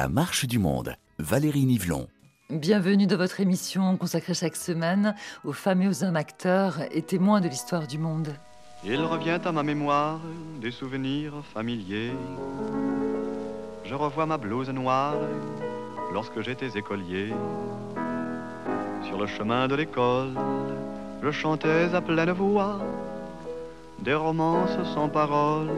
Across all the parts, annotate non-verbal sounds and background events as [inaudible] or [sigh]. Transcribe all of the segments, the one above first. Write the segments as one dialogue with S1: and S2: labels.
S1: La marche du monde, Valérie Nivelon.
S2: Bienvenue dans votre émission consacrée chaque semaine aux femmes et aux hommes acteurs et témoins de l'histoire du monde.
S3: Il revient à ma mémoire des souvenirs familiers. Je revois ma blouse noire lorsque j'étais écolier. Sur le chemin de l'école, je chantais à pleine voix des romances sans paroles.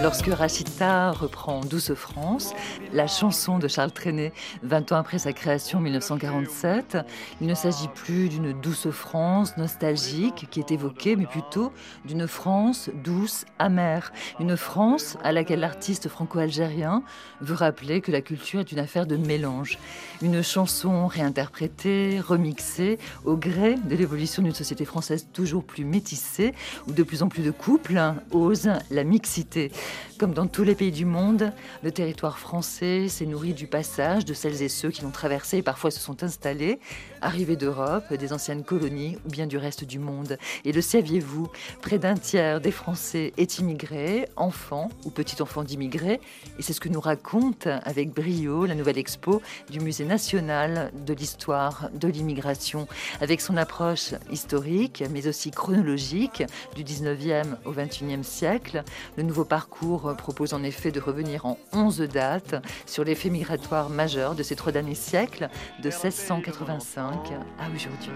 S2: Lorsque Rachita reprend Douce France, la chanson de Charles Trenet, 20 ans après sa création en 1947, il ne s'agit plus d'une douce France nostalgique qui est évoquée, mais plutôt d'une France douce, amère. Une France à laquelle l'artiste franco-algérien veut rappeler que la culture est une affaire de mélange. Une chanson réinterprétée, remixée, au gré de l'évolution d'une société française toujours plus métissée, où de plus en plus de couples osent la mixité. Comme dans tous les pays du monde, le territoire français s'est nourri du passage de celles et ceux qui l'ont traversé et parfois se sont installés, arrivés d'Europe, des anciennes colonies ou bien du reste du monde. Et le saviez-vous, près d'un tiers des Français est immigré, enfant ou petit-enfant d'immigrés. Et c'est ce que nous raconte avec brio la nouvelle expo du Musée national de l'histoire de l'immigration, avec son approche historique mais aussi chronologique du 19e au 21e siècle. Le nouveau parcours propose en effet de revenir en 11 dates sur les faits migratoires majeurs de ces trois derniers siècles, de 1685 à aujourd'hui.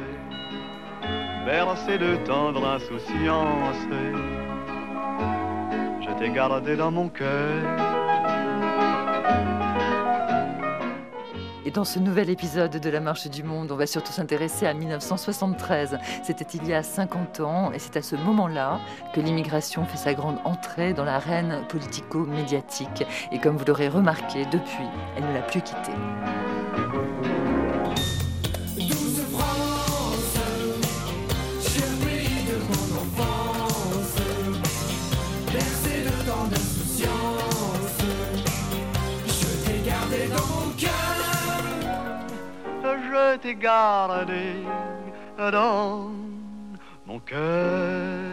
S3: De tendre insouciance, je t'ai gardé dans mon cœur.
S2: Et dans ce nouvel épisode de La Marche du Monde, on va surtout s'intéresser à 1973. C'était il y a 50 ans et c'est à ce moment-là que l'immigration fait sa grande entrée dans l'arène politico-médiatique. Et comme vous l'aurez remarqué, depuis, elle ne l'a plus quittée.
S4: T'ai gardé dans mon cœur.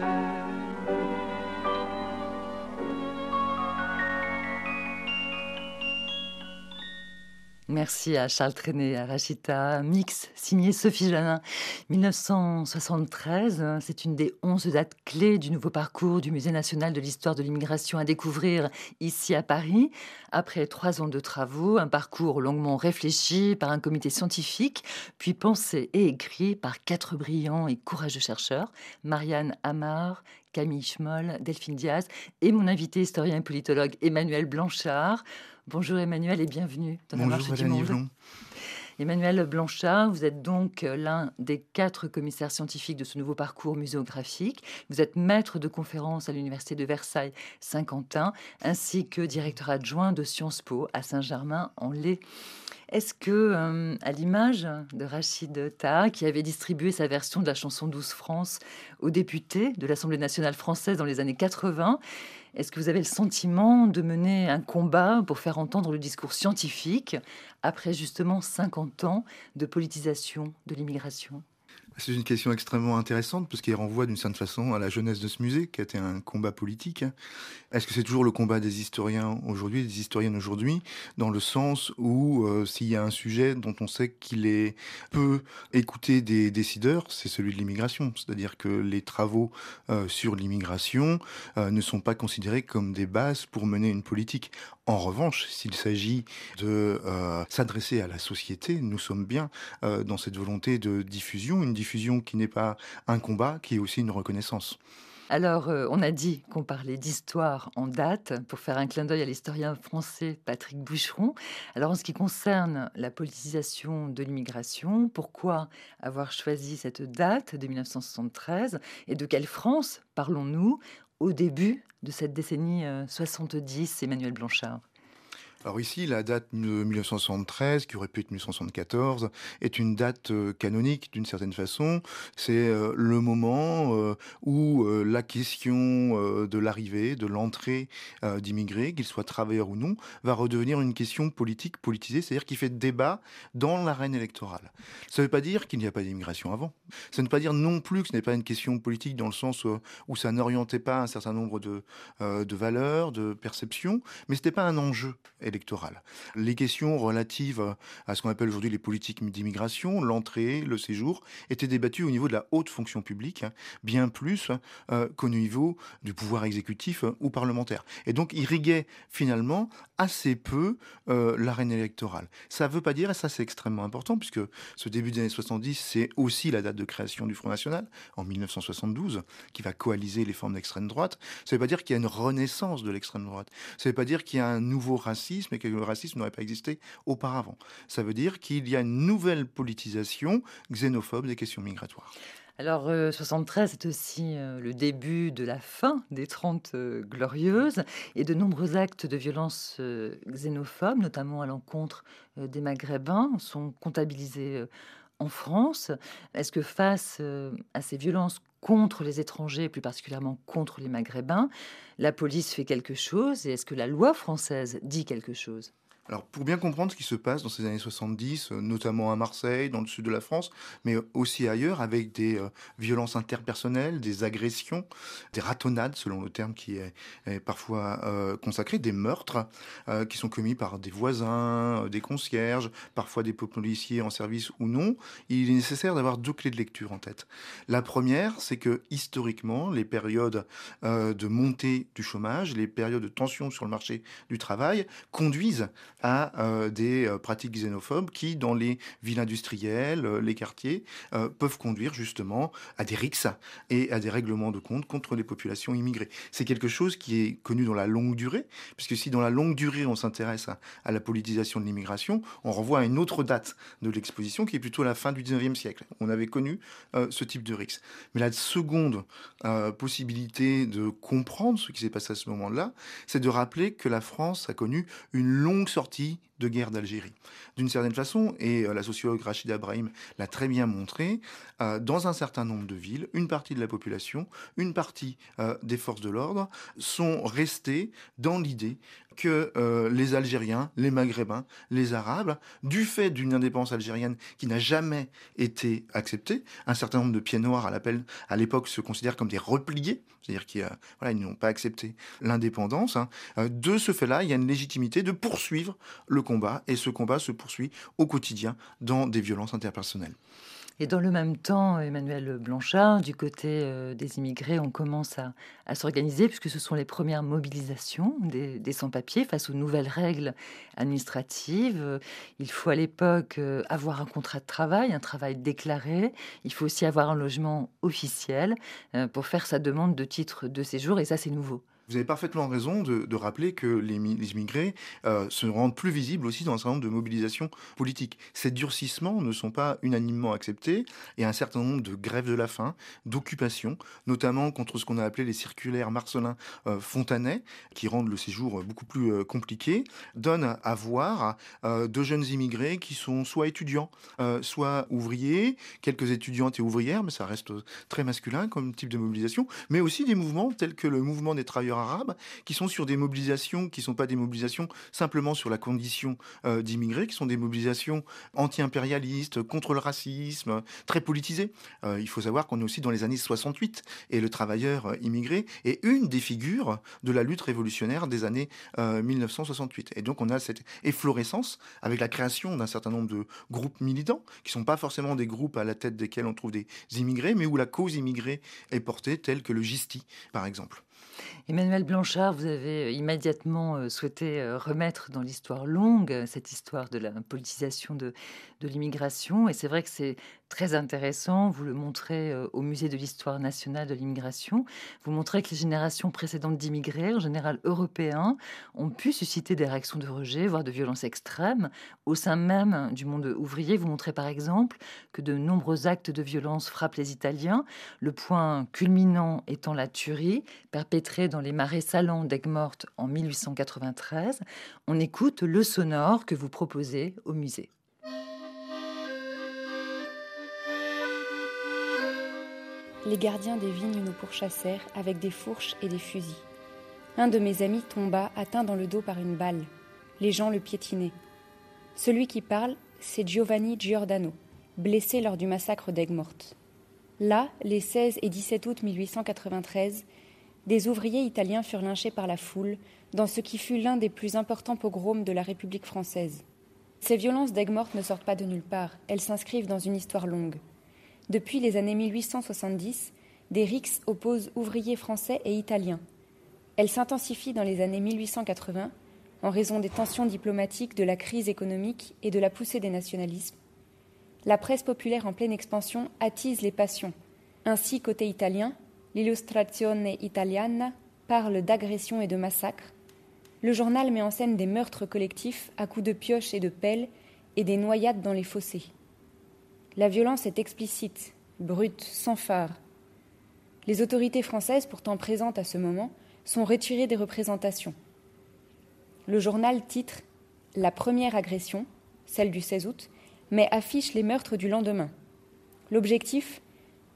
S2: Merci à Charles Trenet, à Rachita Mix, signé Sophie Janin. 1973, c'est une des 11 dates clés du nouveau parcours du Musée national de l'histoire de l'immigration à découvrir ici à Paris. Après trois ans de travaux, un parcours longuement réfléchi par un comité scientifique, puis pensé et écrit par quatre brillants et courageux chercheurs, Marianne Amar, Camille Schmoll, Delphine Diaz et mon invité historien et politologue Emmanuel Blanchard. Bonjour Emmanuel et bienvenue dans la
S5: Bonjour
S2: marche du monde. Emmanuel Blanchard, vous êtes donc l'un des quatre commissaires scientifiques de ce nouveau parcours muséographique. Vous êtes maître de conférence à l'Université de Versailles Saint-Quentin, ainsi que directeur adjoint de Sciences Po à Saint-Germain-en-Laye. Est-ce que, euh, à l'image de Rachid Taha, qui avait distribué sa version de la chanson Douce France aux députés de l'Assemblée nationale française dans les années 80, est-ce que vous avez le sentiment de mener un combat pour faire entendre le discours scientifique après justement 50 ans de politisation de l'immigration?
S5: C'est une question extrêmement intéressante parce qu'elle renvoie d'une certaine façon à la jeunesse de ce musée qui a été un combat politique. Est-ce que c'est toujours le combat des historiens aujourd'hui, des historiennes aujourd'hui, dans le sens où euh, s'il y a un sujet dont on sait qu'il est peu écouté des décideurs, c'est celui de l'immigration. C'est-à-dire que les travaux euh, sur l'immigration euh, ne sont pas considérés comme des bases pour mener une politique. En revanche, s'il s'agit de euh, s'adresser à la société, nous sommes bien euh, dans cette volonté de diffusion, une diffusion qui n'est pas un combat, qui est aussi une reconnaissance.
S2: Alors, euh, on a dit qu'on parlait d'histoire en date pour faire un clin d'œil à l'historien français Patrick Boucheron. Alors, en ce qui concerne la politisation de l'immigration, pourquoi avoir choisi cette date de 1973 et de quelle France parlons-nous au début de cette décennie euh, 70, Emmanuel Blanchard?
S5: Alors ici, la date de 1973, qui aurait pu être 1974, est une date euh, canonique d'une certaine façon. C'est euh, le moment euh, où la question de l'arrivée, de l'entrée d'immigrés, qu'ils soient travailleurs ou non, va redevenir une question politique, politisée, c'est-à-dire qui fait débat dans l'arène électorale. Ça ne veut pas dire qu'il n'y a pas d'immigration avant. Ça ne veut pas dire non plus que ce n'est pas une question politique dans le sens où ça n'orientait pas un certain nombre de valeurs, de perceptions, mais ce n'était pas un enjeu électoral. Les questions relatives à ce qu'on appelle aujourd'hui les politiques d'immigration, l'entrée, le séjour, étaient débattues au niveau de la haute fonction publique, bien plus euh, qu'au niveau du pouvoir exécutif euh, ou parlementaire. Et donc irriguait finalement assez peu euh, l'arène électorale. Ça ne veut pas dire, et ça c'est extrêmement important, puisque ce début des années 70, c'est aussi la date de création du Front National, en 1972, qui va coaliser les formes d'extrême droite. Ça ne veut pas dire qu'il y a une renaissance de l'extrême droite. Ça ne veut pas dire qu'il y a un nouveau racisme et que le racisme n'aurait pas existé auparavant. Ça veut dire qu'il y a une nouvelle politisation xénophobe des questions migratoires.
S2: Alors, euh, 73, c'est aussi euh, le début de la fin des 30 euh, glorieuses et de nombreux actes de violence euh, xénophobes, notamment à l'encontre euh, des Maghrébins, sont comptabilisés euh, en France. Est-ce que face euh, à ces violences contre les étrangers, plus particulièrement contre les Maghrébins, la police fait quelque chose et est-ce que la loi française dit quelque chose?
S5: Alors, pour bien comprendre ce qui se passe dans ces années 70, euh, notamment à Marseille, dans le sud de la France, mais aussi ailleurs, avec des euh, violences interpersonnelles, des agressions, des ratonnades, selon le terme qui est, parfois euh, consacré, des meurtres qui sont commis par des voisins, des concierges, parfois des policiers en service ou non, il est nécessaire d'avoir deux clés de lecture en tête. La première, c'est que historiquement, les périodes de montée du chômage, les périodes de tension sur le marché du travail conduisent à euh, des euh, pratiques xénophobes qui, dans les villes industrielles, euh, les quartiers, peuvent conduire justement à des rixes et à des règlements de compte contre les populations immigrées. C'est quelque chose qui est connu dans la longue durée, puisque si dans la longue durée on s'intéresse à, à la politisation de l'immigration, on renvoie à une autre date de l'exposition qui est plutôt la fin du 19e siècle. On avait connu ce type de rixes. Mais la seconde possibilité de comprendre ce qui s'est passé à ce moment-là, c'est de rappeler que la France a connu une longue sortie sortie de guerre d'Algérie. D'une certaine façon, et euh, la sociologue Rachida Brahim l'a très bien montré, euh, dans un certain nombre de villes, une partie de la population, une partie euh, des forces de l'ordre sont restés dans l'idée que les Algériens, les Maghrébins, les Arabes, du fait d'une indépendance algérienne qui n'a jamais été acceptée, un certain nombre de pieds noirs à l'appel à l'époque se considèrent comme des repliés, c'est-à-dire qu'ils n'ont pas accepté l'indépendance. hein. De ce fait-là, il y a une légitimité de poursuivre le et ce combat se poursuit au quotidien dans des violences interpersonnelles.
S2: Et dans le même temps, Emmanuel Blanchard, du côté euh, des immigrés, on commence à, s'organiser puisque ce sont les premières mobilisations des, des sans-papiers face aux nouvelles règles administratives. Il faut à l'époque euh, avoir un contrat de travail, un travail déclaré. Il faut aussi avoir un logement officiel euh, pour faire sa demande de titre de séjour et ça c'est nouveau.
S5: Vous avez parfaitement raison de, rappeler que les, les immigrés euh, se rendent plus visibles aussi dans un certain nombre de mobilisations politiques. Ces durcissements ne sont pas unanimement acceptés et un certain nombre de grèves de la faim, d'occupations, notamment contre ce qu'on a appelé les circulaires Marcelin euh, qui rendent le séjour beaucoup plus euh, compliqué, donnent à voir de jeunes immigrés qui sont soit étudiants, soit ouvriers, quelques étudiantes et ouvrières, mais ça reste très masculin comme type de mobilisation, mais aussi des mouvements tels que le mouvement des travailleurs arabes, qui sont sur des mobilisations qui ne sont pas des mobilisations simplement sur la condition euh, d'immigrés, qui sont des mobilisations anti-impérialistes, contre le racisme, très politisées. Euh, il faut savoir qu'on est aussi dans les années 68, et le travailleur euh, immigré est une des figures de la lutte révolutionnaire des années euh, 1968. Et donc on a cette efflorescence avec la création d'un certain nombre de groupes militants, qui ne sont pas forcément des groupes à la tête desquels on trouve des immigrés, mais où la cause immigrée est portée, telle que le GISTI, par exemple.
S2: Emmanuel Blanchard, vous avez euh, immédiatement euh, souhaité euh, remettre dans l'histoire longue cette histoire de la politisation de, l'immigration. Et c'est vrai que c'est très intéressant. Vous le montrez au Musée de l'histoire nationale de l'immigration. Vous montrez que les générations précédentes d'immigrés, en général européens, ont pu susciter des réactions de rejet, voire de violence extrême. Au sein même du monde ouvrier, vous montrez par exemple que de nombreux actes de violence frappent les Italiens, le point culminant étant la tuerie perpétrée dans les marais salants d'Aigues-Mortes en 1893, on écoute le sonore que vous proposez au musée.
S6: Les gardiens des vignes nous pourchassèrent avec des fourches et des fusils. Un de mes amis tomba, atteint dans le dos par une balle. Les gens le piétinaient. Celui qui parle, c'est Giovanni Giordano, blessé lors du massacre d'Aigues-Mortes. Là, les 16 et 17 août 1893, des ouvriers italiens furent lynchés par la foule dans ce qui fut l'un des plus importants pogroms de la République française. Ces violences d'Aigues-Mortes ne sortent pas de nulle part, elles s'inscrivent dans une histoire longue. Depuis les années 1870, des rixes opposent ouvriers français et italiens. Elles s'intensifient dans les années 1880 en raison des tensions diplomatiques, de la crise économique et de la poussée des nationalismes. La presse populaire en pleine expansion attise les passions. Ainsi, côté italien, l'Illustrazione Italiana parle d'agressions et de massacres. Le journal met en scène des meurtres collectifs à coups de pioches et de pelles et des noyades dans les fossés. La violence est explicite, brute, sans phare. Les autorités françaises, pourtant présentes à ce moment, sont retirées des représentations. Le journal titre La première agression, celle du 16 août, mais affiche les meurtres du lendemain. L'objectif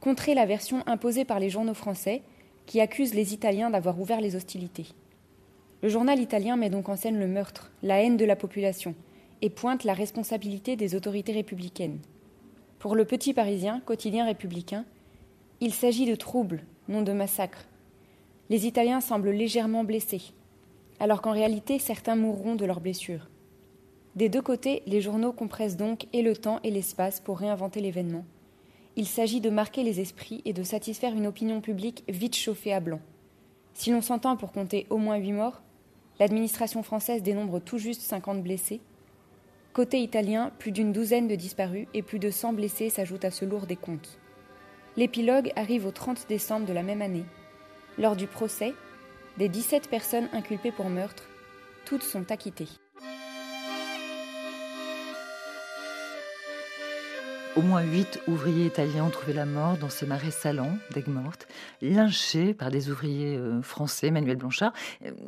S6: Contrer la version imposée par les journaux français qui accusent les Italiens d'avoir ouvert les hostilités. Le journal italien met donc en scène le meurtre, la haine de la population, et pointe la responsabilité des autorités républicaines. Pour le Petit Parisien, quotidien républicain, il s'agit de troubles, non de massacres. Les Italiens semblent légèrement blessés, alors qu'en réalité certains mourront de leurs blessures. Des deux côtés, les journaux compressent donc et le temps et l'espace pour réinventer l'événement. Il s'agit de marquer les esprits et de satisfaire une opinion publique vite chauffée à blanc. Si l'on s'entend pour compter au moins huit morts, l'administration française dénombre tout juste 50 blessés, Côté italien, plus d'une douzaine de disparus et plus de 100 blessés s'ajoutent à ce lourd décompte. L'épilogue arrive au 30 décembre de la même année. Lors du procès, des 17 personnes inculpées pour meurtre, toutes sont acquittées.
S2: Au moins huit ouvriers italiens ont trouvé la mort dans ces marais salants d'Aigues-Mortes, lynchés par des ouvriers euh, français, Manuel Blanchard.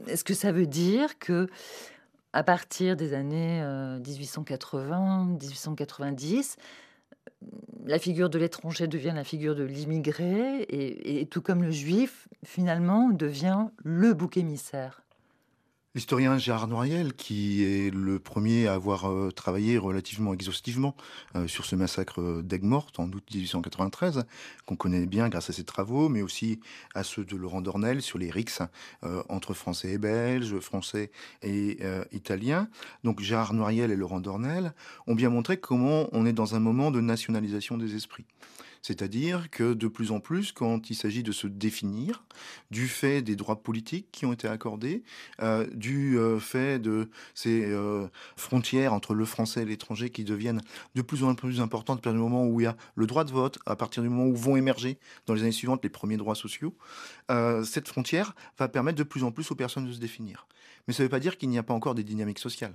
S2: Est-ce que ça veut dire que à partir des années 1880-1890, euh, la figure de l'étranger devient la figure de l'immigré et, tout comme le juif, finalement, devient le bouc émissaire?
S5: L'historien Gérard Noiriel, qui est le premier à avoir euh, travaillé relativement exhaustivement euh, sur ce massacre d'Aigues-Mortes en août 1893, qu'on connaît bien grâce à ses travaux, mais aussi à ceux de Laurent Dornel sur les rixes euh, entre Français et Belges, Français et Italiens. Donc Gérard Noiriel et Laurent Dornel ont bien montré comment on est dans un moment de nationalisation des esprits. C'est-à-dire que de plus en plus, quand il s'agit de se définir, du fait des droits politiques qui ont été accordés, euh, du euh, fait de ces euh, frontières entre le français et l'étranger qui deviennent de plus en plus importantes à partir du moment où il y a le droit de vote, à partir du moment où vont émerger dans les années suivantes les premiers droits sociaux, cette frontière va permettre de plus en plus aux personnes de se définir. Mais ça ne veut pas dire qu'il n'y a pas encore des dynamiques sociales.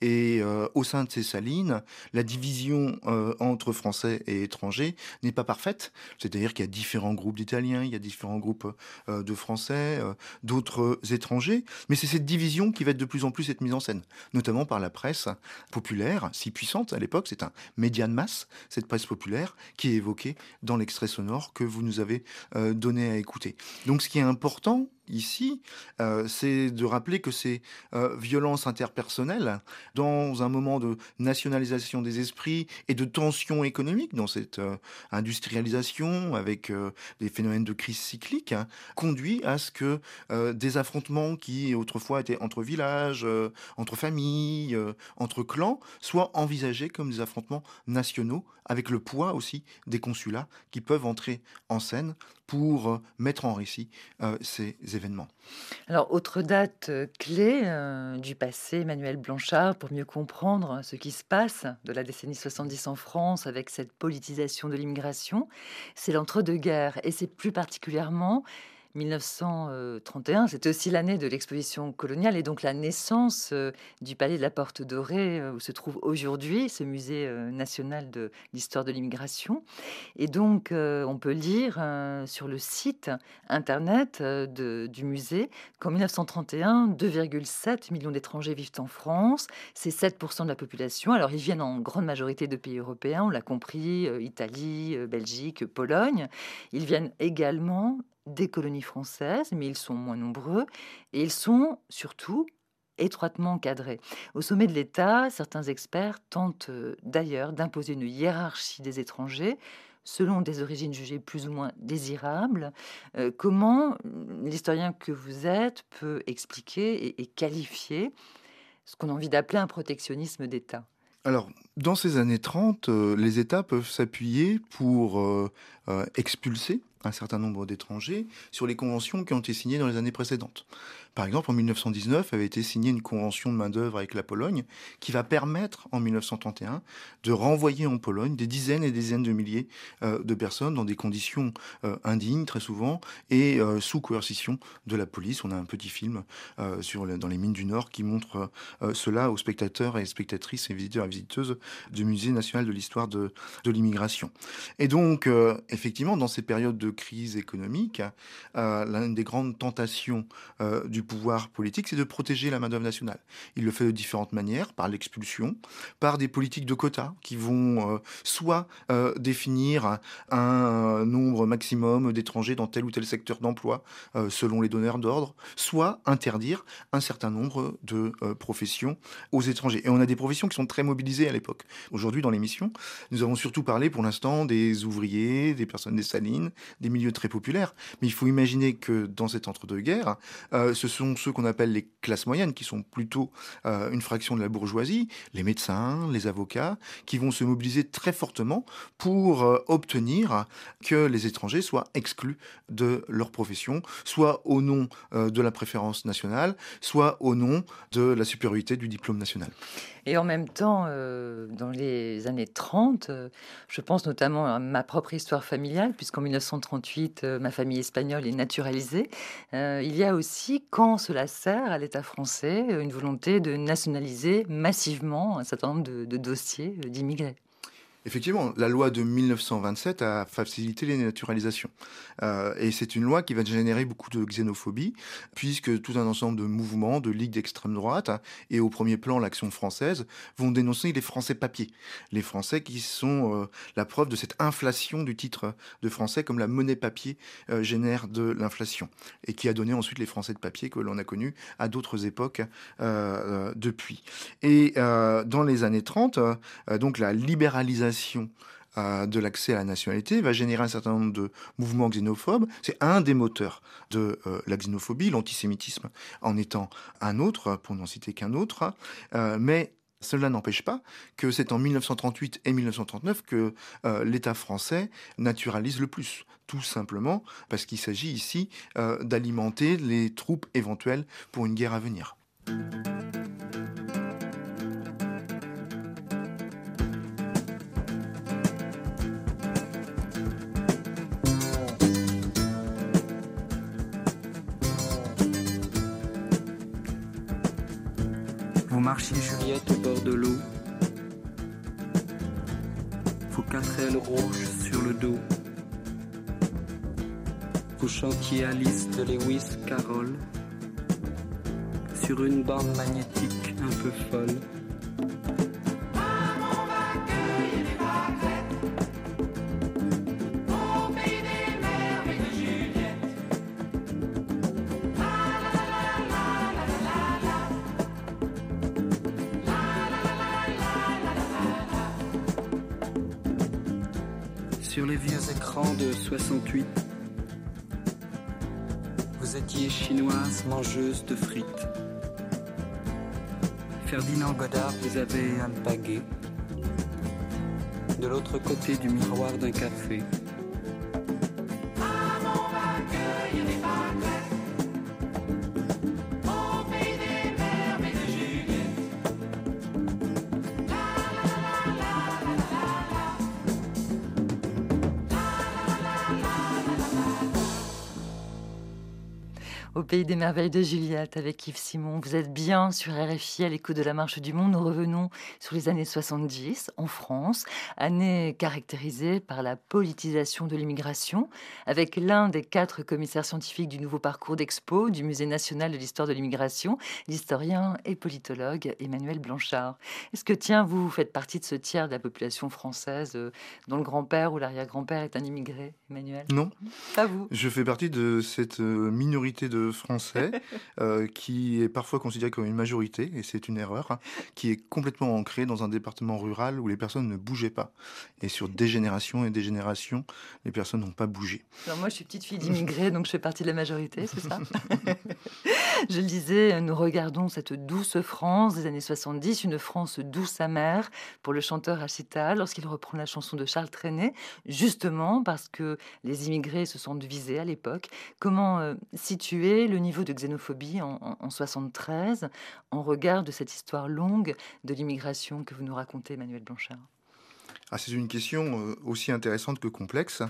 S5: Et euh, au sein de ces salines, la division euh, entre Français et étrangers n'est pas parfaite. C'est-à-dire qu'il y a différents groupes d'Italiens, il y a différents groupes euh, de Français, d'autres étrangers. Mais c'est cette division qui va être de plus en plus être mise en scène, notamment par la presse populaire, si puissante à l'époque. C'est un média de masse, cette presse populaire, qui est évoquée dans l'extrait sonore que vous nous avez donné à écouter. Donc ce qui est important, ici, euh, c'est de rappeler que ces euh, violences interpersonnelles, dans un moment de nationalisation des esprits et de tension économique, dans cette euh, industrialisation avec des phénomènes de crise cyclique, hein, conduit à ce que des affrontements qui autrefois étaient entre villages, entre familles, entre clans, soient envisagés comme des affrontements nationaux, avec le poids aussi des consulats qui peuvent entrer en scène pour mettre en récit ces événements.
S2: Alors, autre date euh, clé du passé, Emmanuel Blanchard, pour mieux comprendre ce qui se passe de la décennie 70 en France avec cette politisation de l'immigration, c'est l'entre-deux-guerres. Et c'est plus particulièrement 1931, c'était aussi l'année de l'exposition coloniale et donc la naissance euh, du palais de la Porte Dorée euh, où se trouve aujourd'hui ce musée euh, national de l'histoire de l'immigration. Et donc, on peut lire sur le site internet du musée qu'en 1931, 2,7 millions d'étrangers vivent en France. C'est 7% de la population. Alors, ils viennent en grande majorité de pays européens, on l'a compris, Italie, Belgique, Pologne. Ils viennent également des colonies françaises, mais ils sont moins nombreux et ils sont surtout étroitement encadrés. Au sommet de l'État, certains experts tentent euh, d'ailleurs d'imposer une hiérarchie des étrangers selon des origines jugées plus ou moins désirables. Euh, comment l'historien que vous êtes peut expliquer et, qualifier ce qu'on a envie d'appeler un protectionnisme d'État?
S5: Alors, dans ces années 30, euh, les États peuvent s'appuyer pour expulser un certain nombre d'étrangers sur les conventions qui ont été signées dans les années précédentes. Par exemple, en 1919 avait été signée une convention de main-d'œuvre avec la Pologne qui va permettre, en 1931, de renvoyer en Pologne des dizaines et des dizaines de milliers euh, de personnes dans des conditions euh, indignes, très souvent, et euh, sous coercition de la police. On a un petit film sur dans les mines du Nord qui montre cela aux spectateurs et spectatrices et visiteurs et visiteuses du Musée national de l'histoire de, l'immigration. Et donc, effectivement, dans ces périodes de crise économique, l'une des grandes tentations du pouvoir politique, c'est de protéger la main-d'œuvre nationale. Il le fait de différentes manières, par l'expulsion, par des politiques de quotas qui vont euh, soit euh, définir un nombre maximum d'étrangers dans tel ou tel secteur d'emploi euh, selon les donneurs d'ordre, soit interdire un certain nombre de professions aux étrangers. Et on a des professions qui sont très mobilisées à l'époque. Aujourd'hui, dans l'émission, nous avons surtout parlé pour l'instant des ouvriers, des personnes des salines, des milieux très populaires. Mais il faut imaginer que dans cet entre-deux-guerres, ce sont ceux qu'on appelle les classes moyennes, qui sont plutôt euh, une fraction de la bourgeoisie, les médecins, les avocats, qui vont se mobiliser très fortement pour euh, obtenir que les étrangers soient exclus de leur profession, soit au nom euh, de la préférence nationale, soit au nom de la supériorité du diplôme national.
S2: Et en même temps, dans les années 30, je pense notamment à ma propre histoire familiale, puisqu'en 1938, ma famille espagnole est naturalisée. il y a aussi, quand cela sert à l'État français, une volonté de nationaliser massivement un certain nombre de dossiers d'immigrés.
S5: Effectivement, la loi de 1927 a facilité les naturalisations. Euh, et c'est une loi qui va générer beaucoup de xénophobie, puisque tout un ensemble de mouvements, de ligues d'extrême droite, et au premier plan l'Action française, vont dénoncer les Français papiers. Les Français qui sont euh, la preuve de cette inflation du titre de français, comme la monnaie papier euh, génère de l'inflation, et qui a donné ensuite les Français de papier que l'on a connus à d'autres époques depuis. Et dans les années 30, donc la libéralisation euh, de l'accès à la nationalité va générer un certain nombre de mouvements xénophobes. C'est un des moteurs de euh, la xénophobie, l'antisémitisme en étant un autre, pour n'en citer qu'un autre. Euh, mais cela n'empêche pas que c'est en 1938 et 1939 que l'État français naturalise le plus, tout simplement parce qu'il s'agit ici d'alimenter les troupes éventuelles pour une guerre à venir.
S7: Marchiez Juliette au bord de l'eau. Vos quatre ailes rouges sur le dos. Vous chantiez Alice de Lewis Carroll sur une bande magnétique un peu folle. 68. Vous étiez chinoise, mangeuse de frites. Ferdinand Godard vous avez un baguet. De l'autre côté du miroir d'un café.
S2: Pays des merveilles de Juliette avec Yves Simon. Vous êtes bien sur RFI à l'écoute de la marche du monde. Nous revenons sur les années 70 en France, année caractérisée par la politisation de l'immigration, avec l'un des quatre commissaires scientifiques du nouveau parcours d'expo du Musée national de l'histoire de l'immigration, l'historien et politologue Emmanuel Blanchard. Est-ce que, tiens, vous faites partie de ce tiers de la population française euh, dont le grand-père ou l'arrière-grand-père est un immigré, Emmanuel?
S5: Non,
S2: Pas vous.
S5: je fais partie de cette euh, minorité de Français [laughs] euh, qui est parfois considérée comme une majorité, et c'est une erreur, hein, qui est complètement ancrée dans un département rural où les personnes ne bougeaient pas. Et sur des générations et des générations, les personnes n'ont pas bougé.
S2: Alors moi, je suis petite fille d'immigrés, donc je fais partie de la majorité, c'est ça [laughs] [laughs] Je le disais, nous regardons cette douce France des années 70, une France douce amère pour le chanteur Achita lorsqu'il reprend la chanson de Charles Trenet, justement parce que les immigrés se sont visés à l'époque. Comment euh, situer le niveau de xénophobie en, en, en 73 en regard de cette histoire longue de l'immigration que vous nous racontez, Emmanuel Blanchard?
S5: Ah, c'est une question euh, aussi intéressante que complexe.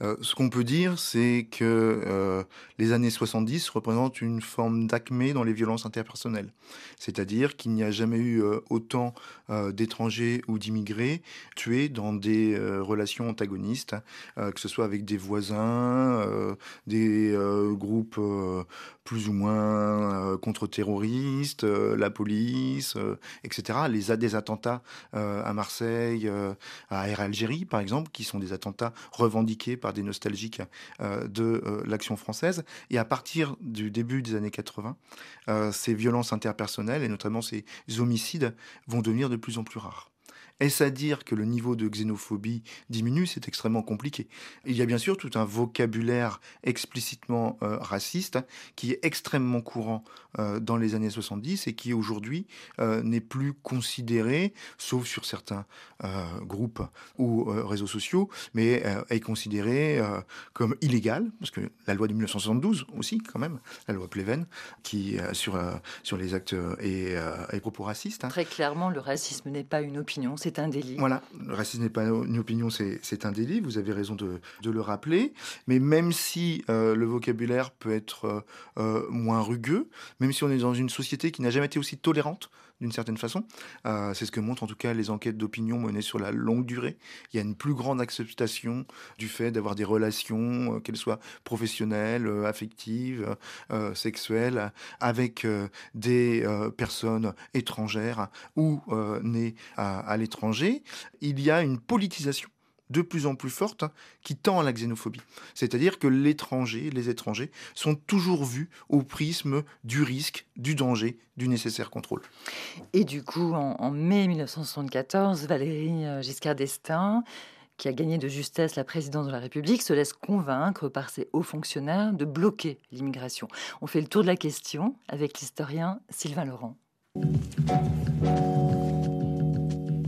S5: Euh, ce qu'on peut dire, c'est que euh, les années 70 représentent une forme d'acmé dans les violences interpersonnelles. C'est-à-dire qu'il n'y a jamais eu euh, autant d'étrangers ou d'immigrés tués dans des relations antagonistes, que ce soit avec des voisins, des groupes plus ou moins contre-terroristes, la police, etc. Les, des attentats à Marseille, à Air Algérie, par exemple, qui sont des attentats revendiqués par des nostalgiques euh, de euh, l'action française. Et à partir du début des années 80, euh, ces violences interpersonnelles, et notamment ces homicides, vont devenir de plus en plus rares. Est-ce à dire que le niveau de xénophobie diminue? C'est extrêmement compliqué. Il y a bien sûr tout un vocabulaire explicitement euh, raciste qui est extrêmement courant euh, dans les années 70 et qui aujourd'hui euh, n'est plus considéré, sauf sur certains groupes ou réseaux sociaux, mais est considéré comme illégal, parce que la loi de 1972 aussi, quand même, la loi Pleven, qui sur, sur les actes et, et propos racistes. hein.
S2: Très clairement, le racisme n'est pas une opinion, un délit.
S5: Voilà, le racisme n'est pas une opinion, c'est un délit, vous avez raison de, de le rappeler. Mais même si euh, le vocabulaire peut être euh, euh, moins rugueux, même si on est dans une société qui n'a jamais été aussi tolérante, d'une certaine façon, euh, c'est ce que montrent en tout cas les enquêtes d'opinion menées sur la longue durée. Il y a une plus grande acceptation du fait d'avoir des relations, euh, qu'elles soient professionnelles, euh, affectives, sexuelles, avec des personnes étrangères ou nées à l'étranger. Il y a une politisation de plus en plus forte hein, qui tend à la xénophobie. C'est-à-dire que l'étranger, les étrangers, sont toujours vus au prisme du risque, du danger, du nécessaire contrôle.
S2: Et du coup, en, en mai 1974, Valérie euh, Giscard d'Estaing, qui a gagné de justesse la présidence de la République, se laisse convaincre par ses hauts fonctionnaires de bloquer l'immigration. On fait le tour de la question avec l'historien Sylvain Laurent.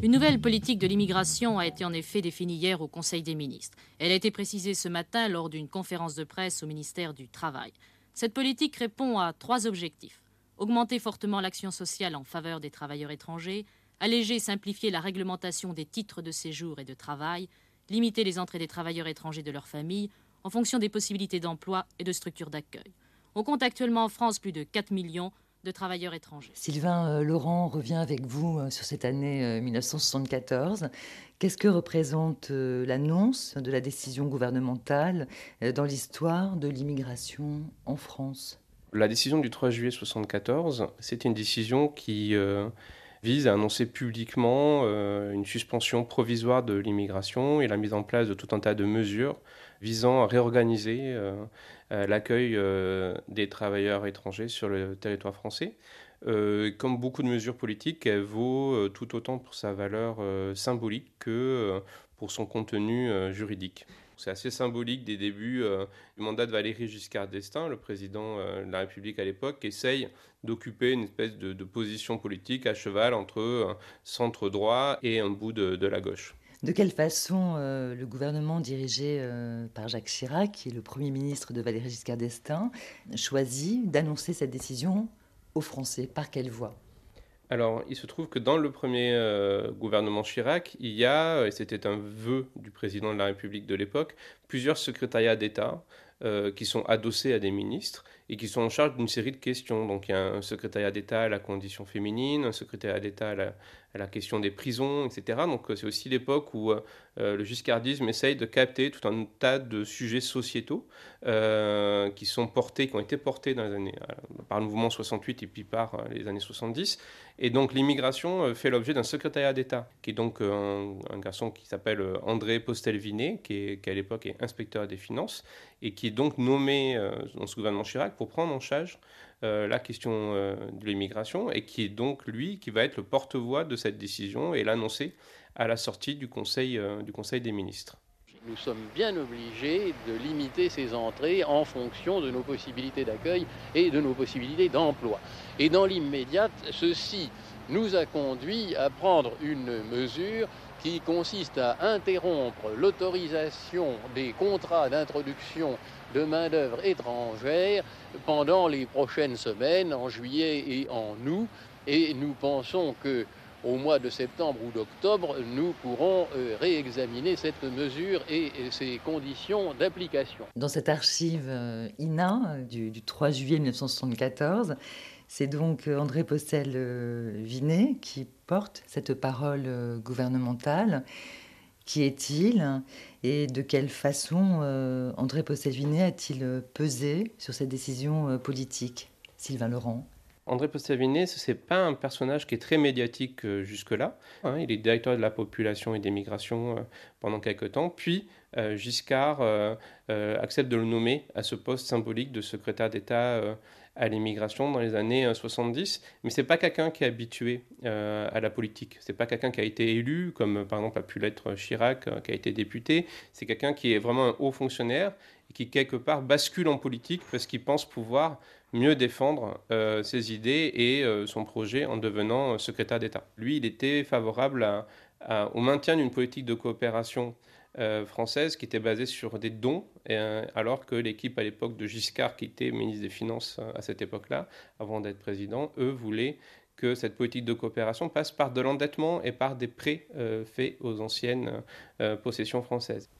S8: Une nouvelle politique de l'immigration a été en effet définie hier au Conseil des ministres. Elle a été précisée ce matin lors d'une conférence de presse au ministère du Travail. Cette politique répond à trois objectifs. Augmenter fortement l'action sociale en faveur des travailleurs étrangers, alléger et simplifier la réglementation des titres de séjour et de travail, limiter les entrées des travailleurs étrangers de leurs familles en fonction des possibilités d'emploi et de structures d'accueil. On compte actuellement en France plus de 4 millions de travailleurs étrangers.
S2: Sylvain euh, Laurent revient avec vous euh, sur cette année euh, 1974. Qu'est-ce que représente euh, l'annonce de la décision gouvernementale euh, dans l'histoire de l'immigration en France?
S9: La décision du 3 juillet 1974, c'est une décision qui euh, vise à annoncer publiquement euh, une suspension provisoire de l'immigration et la mise en place de tout un tas de mesures visant à réorganiser euh, euh, l'accueil euh, des travailleurs étrangers sur le territoire français. Euh, comme beaucoup de mesures politiques, elle vaut euh, tout autant pour sa valeur euh, symbolique que euh, pour son contenu euh, juridique. C'est assez symbolique des débuts euh, du mandat de Valéry Giscard d'Estaing, le président euh, de la République à l'époque, qui essaye d'occuper une espèce de, position politique à cheval entre euh, centre droit et un bout de la gauche.
S2: De quelle façon euh, le gouvernement dirigé euh, par Jacques Chirac, qui est le Premier ministre de Valéry Giscard d'Estaing, choisit d'annoncer cette décision aux Français? Par quelle voie?
S9: Alors, il se trouve que dans le premier euh, gouvernement Chirac, il y a, et c'était un vœu du président de la République de l'époque, plusieurs secrétariats d'État qui sont adossés à des ministres et qui sont en charge d'une série de questions. Donc il y a un secrétariat d'État à la condition féminine, un secrétariat d'État à la, question des prisons, etc. Donc c'est aussi l'époque où euh, le giscardisme essaye de capter tout un tas de sujets sociétaux euh, qui sont portés, qui ont été portés dans les années, euh, par le mouvement 68 et puis par les années 70. Et donc l'immigration fait l'objet d'un secrétariat d'État, qui est donc un, garçon qui s'appelle André Postelvinet, qui, qui à l'époque est inspecteur des finances, et qui est donc nommé dans ce gouvernement Chirac pour prendre en charge euh, la question euh, de l'immigration et qui est donc lui qui va être le porte-voix de cette décision et l'annoncer à la sortie du Conseil, euh, du conseil des ministres.
S10: Nous sommes bien obligés de limiter ces entrées en fonction de nos possibilités d'accueil et de nos possibilités d'emploi. Et dans l'immédiat, ceci nous a conduit à prendre une mesure qui consiste à interrompre l'autorisation des contrats d'introduction de main-d'œuvre étrangère pendant les prochaines semaines, en juillet et en août. Et nous pensons que au mois de septembre ou d'octobre, nous pourrons euh, réexaminer cette mesure et, ses conditions d'application.
S2: Dans cette archive euh, INA euh, du, 3 juillet 1974, c'est donc André Postel-Vinet qui porte cette parole gouvernementale. Qui est-il et de quelle façon euh, André Postel-Vinet a-t-il pesé sur cette décision euh, politique Sylvain Laurent?
S9: André Postel-Vinet, ce n'est pas un personnage qui est très médiatique euh, jusque-là. Hein. il est directeur de la population et des migrations pendant quelques temps. Puis Giscard accepte de le nommer à ce poste symbolique de secrétaire d'État à l'immigration dans les années 70, euh, mais c'est pas quelqu'un qui est habitué euh, à la politique. C'est pas quelqu'un qui a été élu, comme par exemple a pu l'être Chirac, euh, qui a été député. C'est quelqu'un qui est vraiment un haut fonctionnaire et qui quelque part bascule en politique parce qu'il pense pouvoir mieux défendre ses idées et son projet en devenant secrétaire d'État. Lui, il était favorable au maintien d'une politique de coopération euh, française qui était basée sur des dons, euh, alors que l'équipe à l'époque de Giscard, qui était ministre des Finances euh, à cette époque-là, avant d'être président, eux voulaient que cette politique de coopération passe par de l'endettement et par des prêts faits aux anciennes possessions françaises.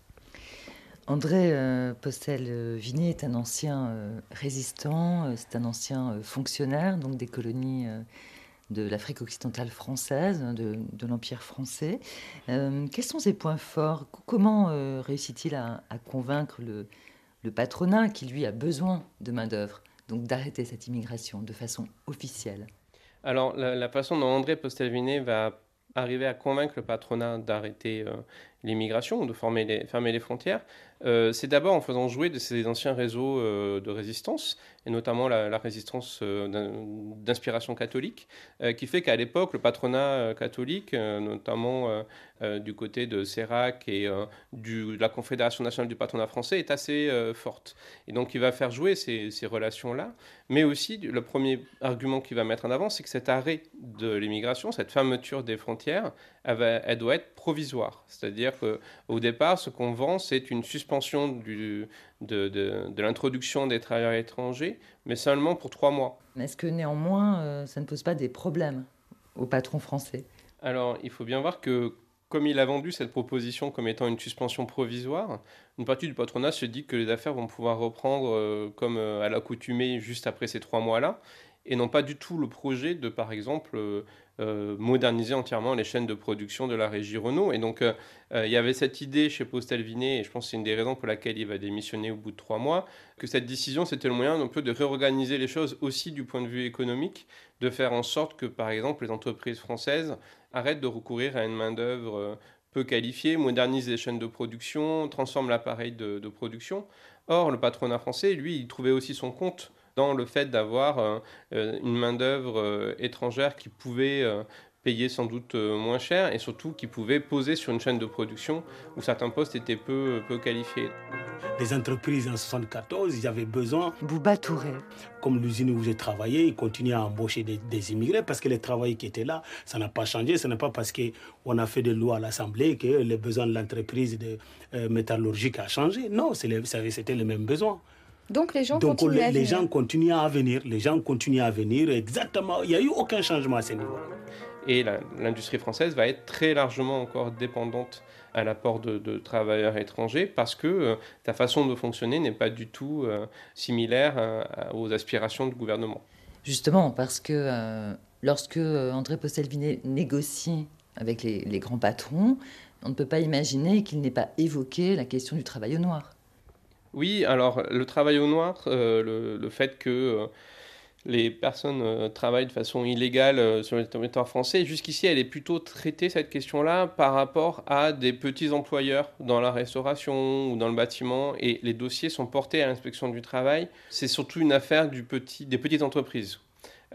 S2: André Postel-Vinet est un ancien résistant, c'est un ancien fonctionnaire donc des colonies de l'Afrique occidentale française, hein, de, l'Empire français. Euh, quels sont ses points forts? Comment euh, réussit-il à, convaincre le, patronat qui, lui, a besoin de main-d'œuvre, donc d'arrêter cette immigration de façon officielle?
S9: Alors, la, façon dont André Postelvinet va arriver à convaincre le patronat d'arrêter euh, l'immigration, de fermer les frontières, euh, c'est d'abord en faisant jouer de ces anciens réseaux euh, de résistance, et notamment la, résistance euh, d'inspiration catholique, qui fait qu'à l'époque, le patronat catholique, notamment du côté de Sérac et de la Confédération nationale du patronat français, est assez forte. Et donc il va faire jouer ces, relations-là, mais aussi le premier argument qu'il va mettre en avant, c'est que cet arrêt de l'immigration, cette fermeture des frontières, elle, elle doit être provisoire. C'est-à-dire qu'au départ, ce qu'on vend, c'est une suspension du, de, de, l'introduction des travailleurs étrangers, mais seulement pour trois mois.
S2: Est-ce que néanmoins, euh, ça ne pose pas des problèmes au patron français?
S9: Alors, il faut bien voir que comme il a vendu cette proposition comme étant une suspension provisoire, une partie du patronat se dit que les affaires vont pouvoir reprendre euh, comme euh, à l'accoutumée juste après ces trois mois-là, et non pas du tout le projet de, par exemple, euh, moderniser entièrement les chaînes de production de la régie Renault. Et donc, euh, euh, il y avait cette idée chez Postel-Vinet, et je pense que c'est une des raisons pour laquelle il va démissionner au bout de trois mois, que cette décision, c'était le moyen un peu de réorganiser les choses aussi du point de vue économique, de faire en sorte que, par exemple, les entreprises françaises arrêtent de recourir à une main-d'œuvre peu qualifiée, modernisent les chaînes de production, transforment l'appareil de, de production. Or, le patronat français, lui, il trouvait aussi son compte dans le fait d'avoir euh, euh, une main-d'œuvre euh, étrangère qui pouvait payer sans doute moins cher et surtout qui pouvait poser sur une chaîne de production où certains postes étaient peu, peu qualifiés.
S11: Les entreprises en 1974, ils avaient besoin.
S2: Bouba Touré.
S11: Comme l'usine où j'ai travaillé, ils continuaient à embaucher des, immigrés parce que les travailleurs qui étaient là, ça n'a pas changé. Ce n'est pas parce qu'on a fait des lois à l'Assemblée que les besoins de l'entreprise de, métallurgique a changé. Non, c'était les mêmes besoins.
S6: Donc les gens
S11: Donc,
S6: continuent
S11: les,
S6: à venir.
S11: les gens continuent à venir. Les gens continuent à venir. Exactement. Il n'y a eu aucun changement à ce niveau.
S9: Et l'industrie française va être très largement encore dépendante à l'apport de, de, travailleurs étrangers parce que euh, ta façon de fonctionner n'est pas du tout euh, similaire euh, aux aspirations du gouvernement.
S2: Justement, parce que euh, lorsque André Postelvini négocie avec les, les, grands patrons, on ne peut pas imaginer qu'il n'ait pas évoqué la question du travail au noir.
S9: Oui, alors le travail au noir, le, le, fait que les personnes euh, travaillent de façon illégale euh, sur le territoire français. Jusqu'ici, elle est plutôt traitée, cette question-là, par rapport à des petits employeurs dans la restauration ou dans le bâtiment. Et les dossiers sont portés à l'inspection du travail. C'est surtout une affaire des petites entreprises.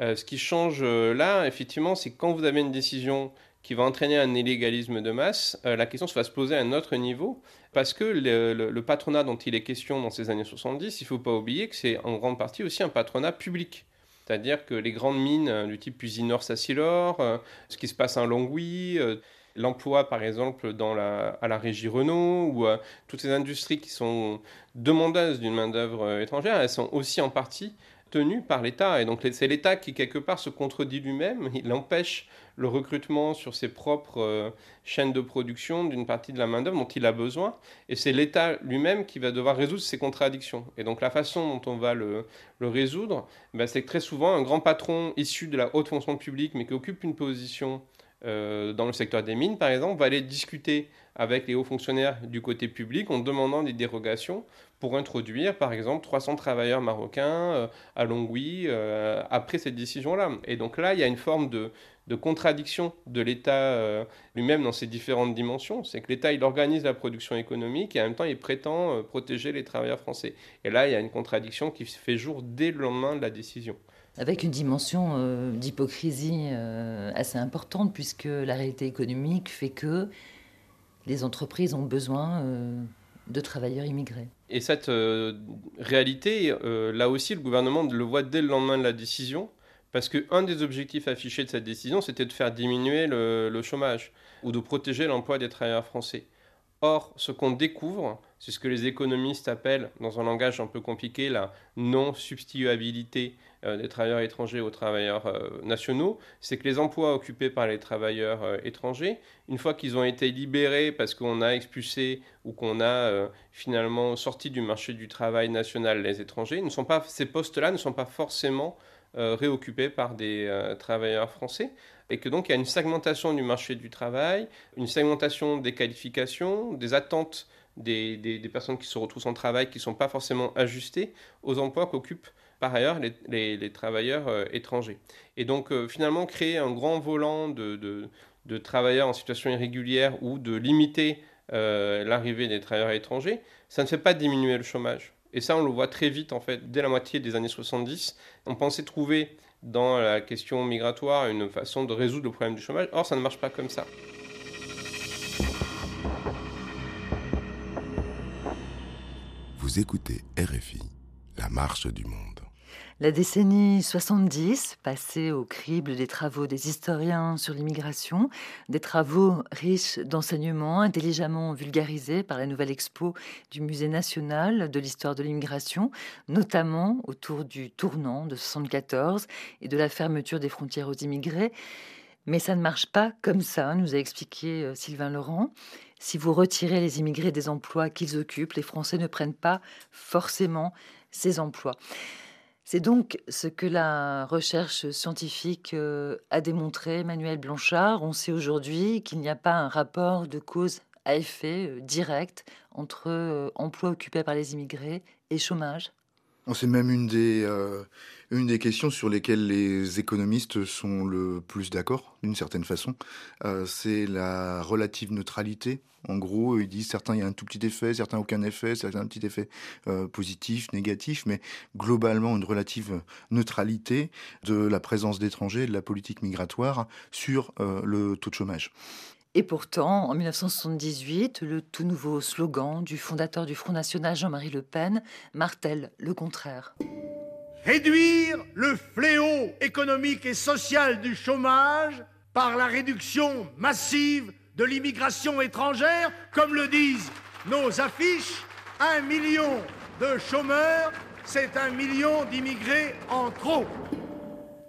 S9: Euh, ce qui change euh, là, effectivement, c'est quand vous avez une décision qui va entraîner un illégalisme de masse, euh, la question se va se poser à un autre niveau, parce que le, patronat dont il est question dans ces années 70, il ne faut pas oublier que c'est en grande partie aussi un patronat public. C'est-à-dire que les grandes mines euh, du type Usinor Sassilor, euh, ce qui se passe en Longwy, euh, l'emploi par exemple à la régie Renault, ou toutes ces industries qui sont demandeuses d'une main-d'œuvre étrangère, elles sont aussi en partie tenues par l'État. Et donc c'est l'État qui quelque part se contredit lui-même, il empêche le recrutement sur ses propres euh, chaînes de production d'une partie de la main-d'œuvre dont il a besoin. Et c'est l'État lui-même qui va devoir résoudre ces contradictions. Et donc la façon dont on va le, résoudre, ben, c'est que très souvent, un grand patron issu de la haute fonction publique, mais qui occupe une position euh, dans le secteur des mines, par exemple, va aller discuter avec les hauts fonctionnaires du côté public en demandant des dérogations pour introduire, par exemple, 300 travailleurs marocains euh, à Longwy euh, après cette décision-là. Et donc là, il y a une forme de, contradiction de l'État euh, lui-même dans ses différentes dimensions. C'est que l'État, il organise la production économique et en même temps, il prétend protéger les travailleurs français. Et là, il y a une contradiction qui se fait jour dès le lendemain de la décision.
S2: Avec une dimension d'hypocrisie assez importante, puisque la réalité économique fait que les entreprises ont besoin de travailleurs immigrés.
S9: Et cette réalité, là aussi, le gouvernement le voit dès le lendemain de la décision. Parce qu'un des objectifs affichés de cette décision, c'était de faire diminuer le, le chômage ou de protéger l'emploi des travailleurs français. Or, ce qu'on découvre, c'est ce que les économistes appellent, dans un langage un peu compliqué, la non-substituabilité euh, des travailleurs étrangers aux travailleurs euh, nationaux, c'est que les emplois occupés par les travailleurs euh, étrangers, une fois qu'ils ont été libérés parce qu'on a expulsé ou qu'on a finalement sorti du marché du travail national les étrangers, ces postes-là ne sont pas forcément réoccupés par des euh, travailleurs français et que donc il y a une segmentation du marché du travail, une segmentation des qualifications, des attentes des, personnes qui se retrouvent sans travail qui ne sont pas forcément ajustées aux emplois qu'occupent par ailleurs les, travailleurs euh, étrangers. Et donc euh, finalement créer un grand volant de, travailleurs en situation irrégulière ou de limiter euh, l'arrivée des travailleurs étrangers, ça ne fait pas diminuer le chômage. Et ça, on le voit très vite, en fait, dès la moitié des années 70. On pensait trouver dans la question migratoire une façon de résoudre le problème du chômage. Or, ça ne marche pas comme ça.
S12: Vous écoutez RFI, la marche du monde.
S2: La décennie 70, passée au crible des travaux des historiens sur l'immigration, des travaux riches d'enseignements, intelligemment vulgarisés par la nouvelle expo du Musée national de l'histoire de l'immigration, notamment autour du tournant de 74 et de la fermeture des frontières aux immigrés. Mais ça ne marche pas comme ça, nous a expliqué euh, Sylvain Laurent. Si vous retirez les immigrés des emplois qu'ils occupent, les Français ne prennent pas forcément ces emplois. C'est donc ce que la recherche scientifique euh, a démontré, Emmanuel Blanchard. On sait aujourd'hui qu'il n'y a pas un rapport de cause à effet euh, direct entre euh, emploi occupé par les immigrés et chômage.
S5: C'est même une des, euh, une des questions sur lesquelles les économistes sont le plus d'accord, d'une certaine façon. Euh, c'est la relative neutralité. En gros, ils disent certains il y a un tout petit effet, certains aucun effet, certains un petit effet euh, positif, négatif, mais globalement une relative neutralité de la présence d'étrangers, de la politique migratoire sur euh, le taux de chômage.
S2: Et pourtant, en 1978, le tout nouveau slogan du fondateur du Front National Jean-Marie Le Pen martèle le contraire.
S13: Réduire le fléau économique et social du chômage par la réduction massive de l'immigration étrangère, comme le disent nos affiches, un million de chômeurs, c'est un million d'immigrés en trop.